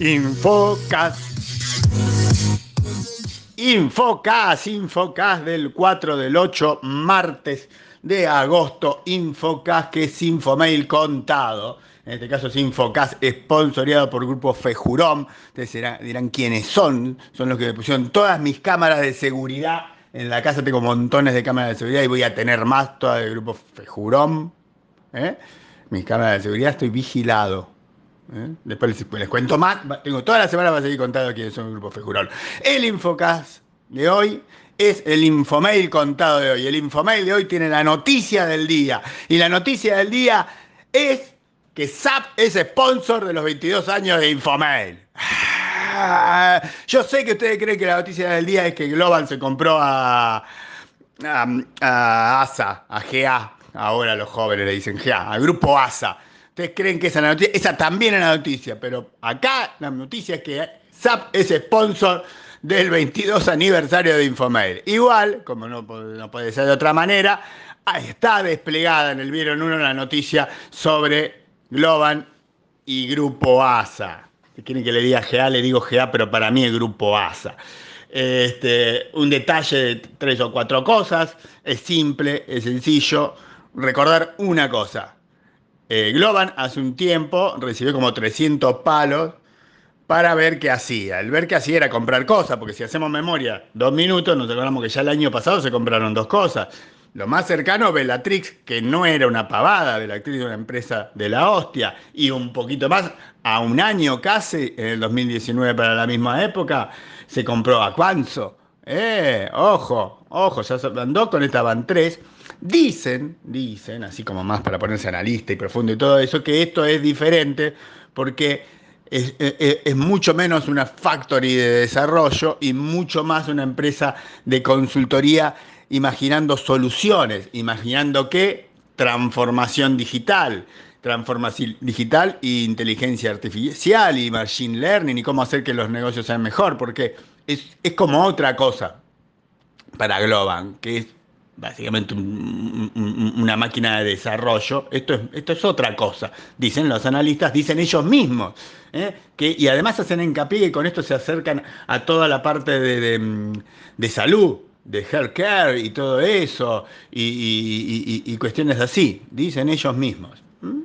Infocas. Infocas, Infocas del 4 del 8, martes de agosto. Infocas, que es Infomail contado. En este caso es Infocas, sponsoreado por Grupo Fejurón. Ustedes dirán, quiénes son. Son los que me pusieron todas mis cámaras de seguridad. En la casa tengo montones de cámaras de seguridad y voy a tener más todas del Grupo Fejurón. ¿eh? Mis cámaras de seguridad, estoy vigilado. ¿Eh? Después les, cuento más. Tengo toda la semana para seguir contando quiénes son el Grupo Fejurón. El Infocas de hoy es el Infomail contado de hoy. El Infomail de hoy tiene la noticia del día. Y la noticia del día es que SAP es sponsor de los 22 años de Infomail. Ah, yo sé que ustedes creen que la noticia del día es que Global se compró a, a, ASA, a GA. Ahora los jóvenes le dicen GA, al grupo ASA. Ustedes creen que esa noticia, esa también es la noticia, pero acá la noticia es que SAP es sponsor del 22 aniversario de Infomail. Igual, como no, puede ser de otra manera, está desplegada en el Vieron 1 la noticia sobre Globan y Grupo ASA. Si quieren que le diga GA, le digo GA, pero para mí es Grupo ASA. Este, un detalle de tres o cuatro cosas, es simple, es sencillo. Recordar una cosa. Eh, Globan hace un tiempo recibió como 300 palos para ver qué hacía. El ver qué hacía era comprar cosas, porque si hacemos memoria, dos minutos, nos acordamos que ya el año pasado se compraron dos cosas. Lo más cercano, Bellatrix, que no era una pavada, Bellatrix era una empresa de la hostia, y un poquito más, a un año casi, en el 2019 para la misma época, se compró a Eh, ojo, ojo, ya se andó con esta van 3. Dicen, dicen, así como más para ponerse analista y profundo y todo eso, que esto es diferente porque es, mucho menos una factory de desarrollo y mucho más una empresa de consultoría imaginando soluciones, imaginando qué transformación digital, transformación digital e inteligencia artificial y machine learning y cómo hacer que los negocios sean mejor, porque es, es como otra cosa para Globan, que es básicamente una máquina de desarrollo. Esto es, esto es otra cosa, dicen los analistas, dicen ellos mismos. ¿eh? Que, y además hacen hincapié y con esto se acercan a toda la parte de, de salud, de healthcare y todo eso, y, cuestiones así, dicen ellos mismos. Mm,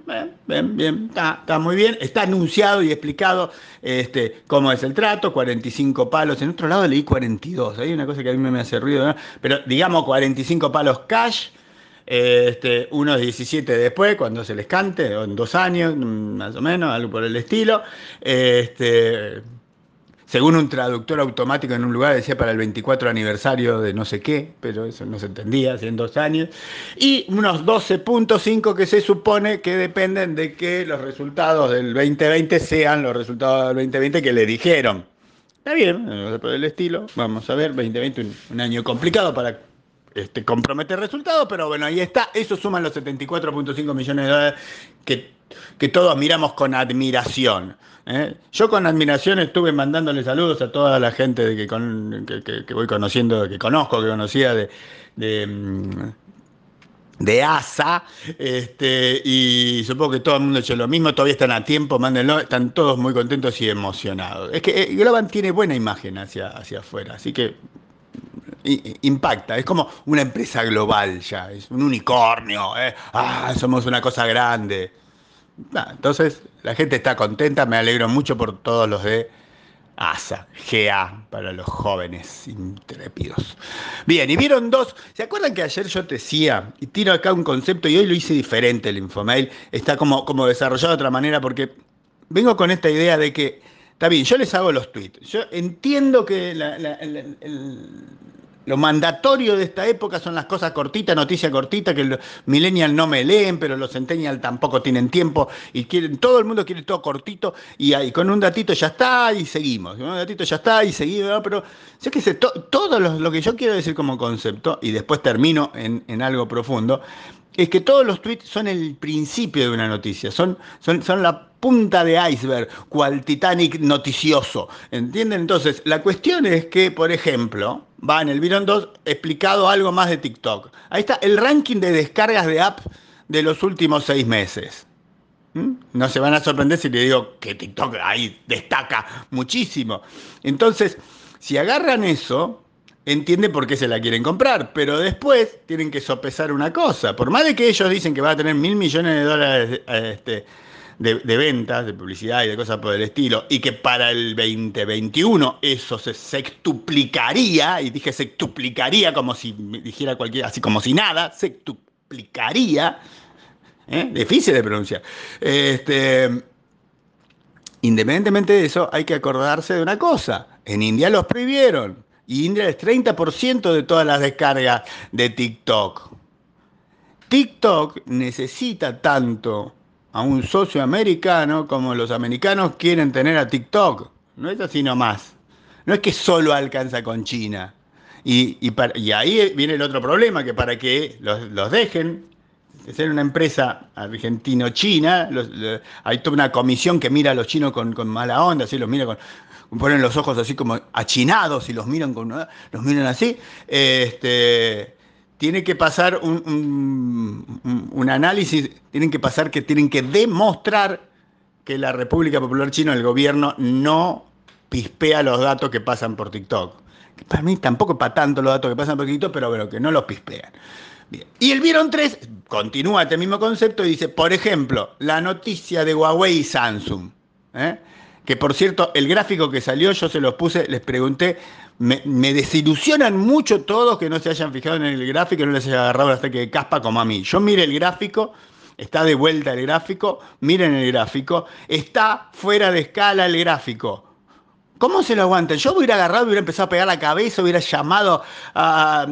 bien, bien, está, muy bien. Está anunciado y explicado este, cómo es el trato, 45 palos. En otro lado leí 42, hay una cosa que a mí me hace ruido, pero digamos 45 palos cash, este, unos 17 después, cuando se les cante, o en dos años, mm, más o menos, algo por el estilo. Este, según un traductor automático en un lugar decía para el 24 aniversario de no sé qué, pero eso no se entendía, hace dos años, y unos 12.5 que se supone que dependen de que los resultados del 2020 sean los resultados del 2020 que le dijeron. Está bien, por el estilo, vamos a ver, 2020 un, año complicado para este, comprometer resultados, pero bueno, ahí está, eso suman los 74.5 millones de dólares que, que todos miramos con admiración. ¿eh? Yo con admiración estuve mandándole saludos a toda la gente de que, voy conociendo, que conozco, que conocía de, de, mm, ASA, este, y supongo que todo el mundo ha hecho lo mismo, todavía están a tiempo, mándenlo, están todos muy contentos y emocionados. Es que eh, Globan tiene buena imagen hacia, hacia afuera, así que impacta, es como una empresa global ya, es un unicornio, ¿eh? ah, somos una cosa grande entonces, la gente está contenta, me alegro mucho por todos los de ASA, GA, para los jóvenes intrépidos. Bien, y vieron dos, ¿se acuerdan que ayer yo te decía, y tiro acá un concepto y hoy lo hice diferente el Infomail, está como, como desarrollado de otra manera porque vengo con esta idea de que, está bien, yo les hago los tweets, yo entiendo que el, lo mandatorio de esta época son las cosas cortitas, noticia cortita, que los millennials no me leen, pero los centennials tampoco tienen tiempo y quieren, todo el mundo quiere todo cortito y, ahí, con un datito ya está y seguimos, con un datito ya está y seguimos, pero sé que todo lo, que yo quiero decir como concepto, y después termino en, en algo profundo, es que todos los tweets son el principio de una noticia, son, son, son la punta de iceberg, cual Titanic noticioso. ¿Entienden? Entonces, la cuestión es que, por ejemplo, va en el Virón 2 explicado algo más de TikTok. Ahí está el ranking de descargas de app de los últimos seis meses. No se van a sorprender si le digo que TikTok ahí destaca muchísimo. Entonces, si agarran eso, entiende por qué se la quieren comprar, pero después tienen que sopesar una cosa. Por más de que ellos dicen que va a tener mil millones de dólares este, de, ventas, de publicidad y de cosas por el estilo, y que para el 2021 eso se sextuplicaría, y dije sextuplicaría como si dijera cualquiera, así como si nada, sextuplicaría, ¿eh? difícil de pronunciar. Este, independientemente de eso, hay que acordarse de una cosa, en India los prohibieron, y India es 30% de todas las descargas de TikTok. TikTok necesita tanto a un socio americano como los americanos quieren tener a TikTok. No es así nomás. No es que solo alcanza con China. Y, y, ahí viene el otro problema, que para que los, dejen, de ser una empresa argentino-china, hay toda una comisión que mira a los chinos con, mala onda, así los mira con, ponen los ojos así como achinados y los miran con los miran así. Este, tiene que pasar un, análisis, tienen que pasar que tienen que demostrar que la República Popular China, el gobierno, no pispea los datos que pasan por TikTok. para mí tampoco para tanto los datos que pasan por TikTok, pero bueno, que no los pispean. Y el Vieron 3 continúa este mismo concepto y dice, por ejemplo, la noticia de Huawei y Samsung. ¿eh? Que por cierto, el gráfico que salió, yo se los puse, les pregunté me, desilusionan mucho todos que no se hayan fijado en el gráfico y no les haya agarrado hasta que caspa como a mí. Yo mire el gráfico, está de vuelta el gráfico, miren el gráfico, está fuera de escala el gráfico. ¿Cómo se lo aguantan? Yo hubiera agarrado, hubiera empezado a pegar la cabeza, hubiera llamado a,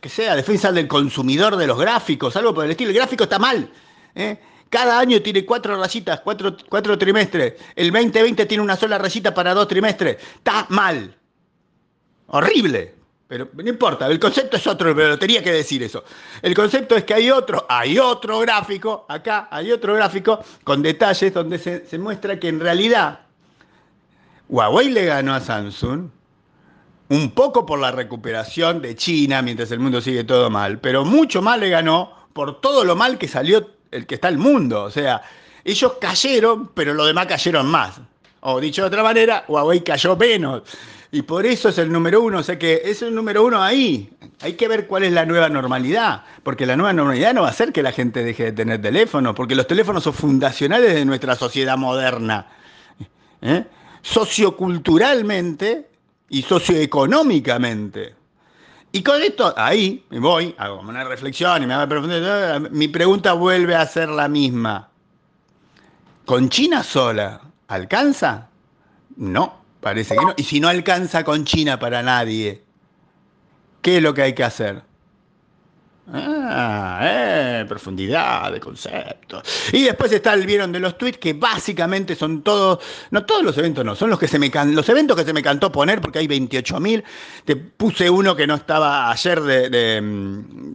que sea, defensa del consumidor de los gráficos, algo por el estilo. El gráfico está mal. ¿eh? Cada año tiene cuatro rayitas, cuatro, cuatro trimestres. El 2020 tiene una sola rayita para dos trimestres. Está mal. Horrible. Pero no importa, el concepto es otro, pero tenía que decir eso. El concepto es que hay otro, hay otro gráfico, acá hay otro gráfico con detalles donde se, muestra que en realidad Huawei le ganó a Samsung un poco por la recuperación de China mientras el mundo sigue todo mal, pero mucho más le ganó por todo lo mal que salió el que está el mundo. O sea, ellos cayeron, pero los demás cayeron más. O dicho de otra manera, Huawei cayó menos. Y por eso es el número uno, o sea que es el número uno ahí. Hay que ver cuál es la nueva normalidad, porque la nueva normalidad no va a ser que la gente deje de tener teléfono, porque los teléfonos son fundacionales de nuestra sociedad moderna. ¿eh? Socioculturalmente y socioeconómicamente. Y con esto, ahí me voy, hago una reflexión y me a mi pregunta vuelve a ser la misma. ¿Con China sola alcanza? No. Parece que no. Y si no alcanza con China para nadie, ¿qué es lo que hay que hacer? Ah, eh, profundidad de conceptos. Y después está el vieron de los tweets que básicamente son todos, no todos los eventos, no, son los que se me los eventos que se me cantó poner porque hay 28.000. Te puse uno que no estaba ayer de,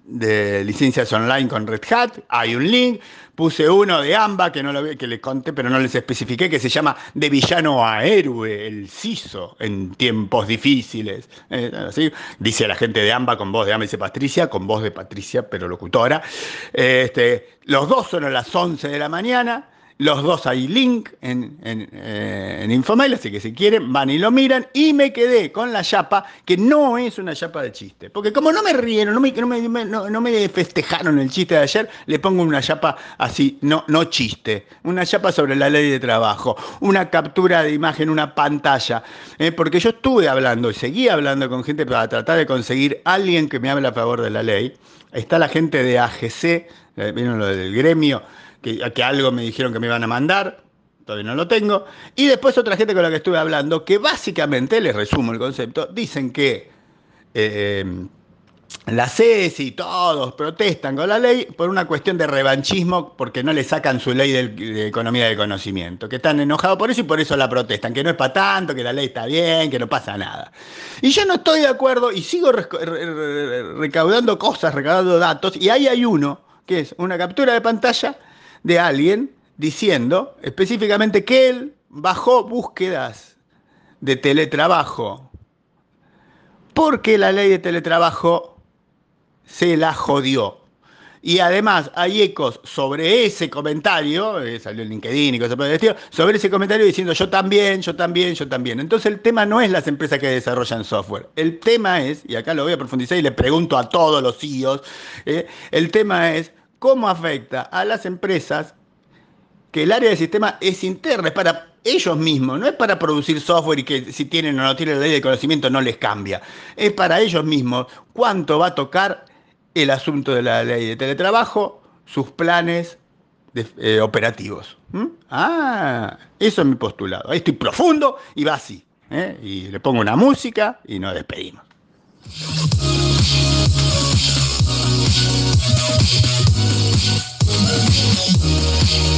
de licencias online con Red Hat, hay un link puse uno de AMBA que, no lo, que les conté, pero no les especifiqué, que se llama De villano a héroe, el CISO en tiempos difíciles. Eh, así, dice la gente de AMBA con voz de AMBA, dice Patricia, con voz de Patricia, pero locutora. Este, los dos son a las 11 de la mañana. Los dos hay link en, en, eh, Infomail, así que si quieren van y lo miran. Y me quedé con la chapa, que no es una chapa de chiste. Porque como no me rieron, no me, no me, festejaron el chiste de ayer, le pongo una chapa así, no, no chiste. Una chapa sobre la ley de trabajo, una captura de imagen, una pantalla. Eh, porque yo estuve hablando y seguí hablando con gente para tratar de conseguir alguien que me hable a favor de la ley. Está la gente de AGC, eh, vieron lo del gremio que, algo me dijeron que me iban a mandar, todavía no lo tengo. Y después otra gente con la que estuve hablando, que básicamente, les resumo el concepto, dicen que eh, la CES y todos protestan con la ley por una cuestión de revanchismo, porque no le sacan su ley de, economía de conocimiento, que están enojados por eso y por eso la protestan, que no es para tanto, que la ley está bien, que no pasa nada. Y yo no estoy de acuerdo y sigo recaudando cosas, recaudando datos, y ahí hay uno, que es una captura de pantalla de alguien diciendo específicamente que él bajó búsquedas de teletrabajo porque la ley de teletrabajo se la jodió. Y además hay ecos sobre ese comentario, eh, salió en LinkedIn y cosas por el estilo, sobre ese comentario diciendo yo también, yo también, yo también. Entonces el tema no es las empresas que desarrollan software. El tema es, y acá lo voy a profundizar y le pregunto a todos los CEOs, eh, el tema es cómo afecta a las empresas que el área de sistema es interna, es para ellos mismos, no es para producir software y que si tienen o no tienen la ley de conocimiento no les cambia. Es para ellos mismos cuánto va a tocar el asunto de la ley de teletrabajo, sus planes eh, operativos. ¿Mm? Ah, eso es mi postulado. Ahí estoy profundo y va así. ¿eh? Y le pongo una música y nos despedimos. どうしたんですか?